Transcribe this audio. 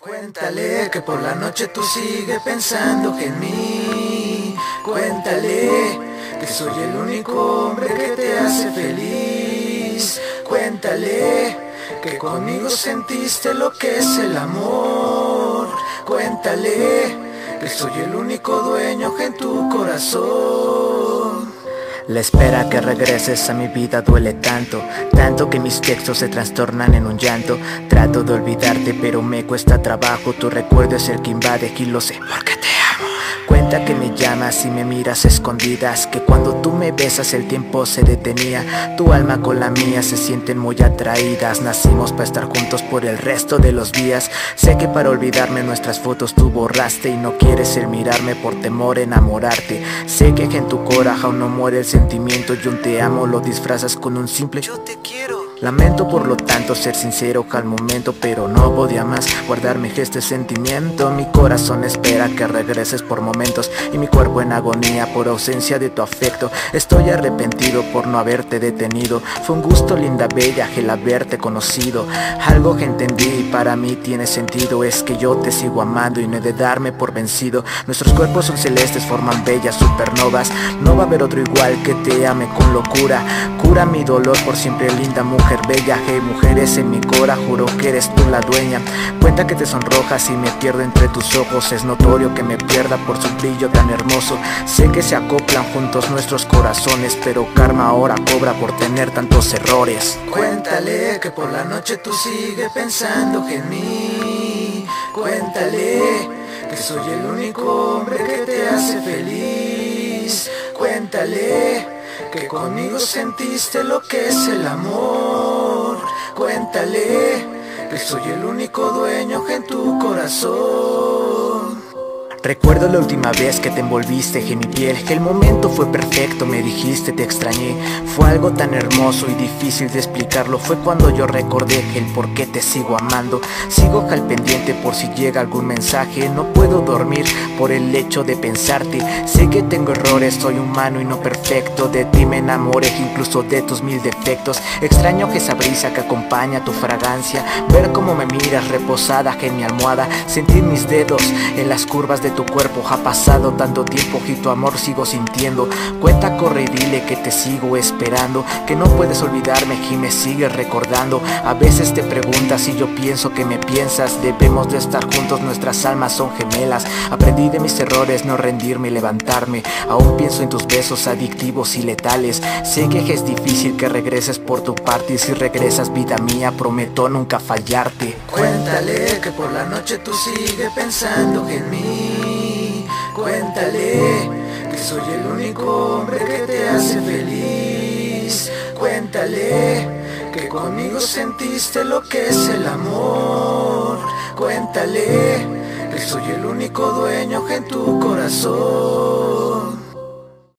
Cuéntale que por la noche tú sigues pensando que en mí. Cuéntale que soy el único hombre que te hace feliz. Cuéntale que conmigo sentiste lo que es el amor. Cuéntale que soy el único dueño en tu corazón. La espera que regreses a mi vida duele tanto, tanto que mis textos se trastornan en un llanto. Trato de olvidarte, pero me cuesta trabajo. Tu recuerdo es el que invade y lo sé porque te. Cuenta que me llamas y me miras escondidas Que cuando tú me besas el tiempo se detenía Tu alma con la mía se sienten muy atraídas Nacimos para estar juntos por el resto de los días Sé que para olvidarme nuestras fotos tú borraste Y no quieres el mirarme por temor enamorarte Sé que en tu corazón no muere el sentimiento Yo te amo lo disfrazas con un simple Yo te quiero Lamento por lo tanto ser sincero al momento Pero no podía más guardarme este sentimiento. Mi corazón espera que regreses por momentos Y mi cuerpo en agonía por ausencia de tu afecto. Estoy arrepentido por no haberte detenido. Fue un gusto linda bella el haberte conocido. Algo que entendí y para mí tiene sentido Es que yo te sigo amando y no he de darme por vencido. Nuestros cuerpos son celestes, forman bellas supernovas. No va a haber otro igual que te ame con locura. Cura mi dolor por siempre linda mujer mujer bella, mujeres en mi cora, juro que eres tú la dueña. Cuenta que te sonrojas y me pierdo entre tus ojos. Es notorio que me pierda por su brillo tan hermoso. Sé que se acoplan juntos nuestros corazones Pero karma ahora cobra por tener tantos errores. Cuéntale que por la noche tú sigues pensando que en mí. Cuéntale que soy el único hombre que te hace feliz. Cuéntale que conmigo sentiste lo que es el amor. Cuéntale que soy el único dueño en tu corazón. Recuerdo la última vez que te envolviste en mi piel Que el momento fue perfecto, me dijiste, te extrañé Fue algo tan hermoso y difícil de explicarlo. Fue cuando yo recordé el por qué te sigo amando. Sigo al pendiente por si llega algún mensaje. No puedo dormir por el hecho de pensarte. Sé que tengo errores, soy humano y no perfecto. De ti me enamoré incluso de tus mil defectos. Extraño que esa brisa que acompaña tu fragancia. Ver cómo me miras reposada en mi almohada. Sentir mis dedos en las curvas de tu cuerpo. Ha pasado tanto tiempo y tu amor sigo sintiendo. Cuenta, corre y dile que te sigo esperando. Que no puedes olvidarme y me sigues recordando. A veces te preguntas si yo pienso que me piensas. Debemos de estar juntos, nuestras almas son gemelas. Aprendí de mis errores, no rendirme y levantarme. Aún pienso en tus besos adictivos y letales. Sé que es difícil que regreses por tu parte Y si regresas vida mía, prometo nunca fallarte. Cuéntale que por la noche tú sigues pensando en mí Cuéntale que soy el único hombre que te hace feliz. Cuéntale que conmigo sentiste lo que es el amor. Cuéntale que soy el único dueño en tu corazón.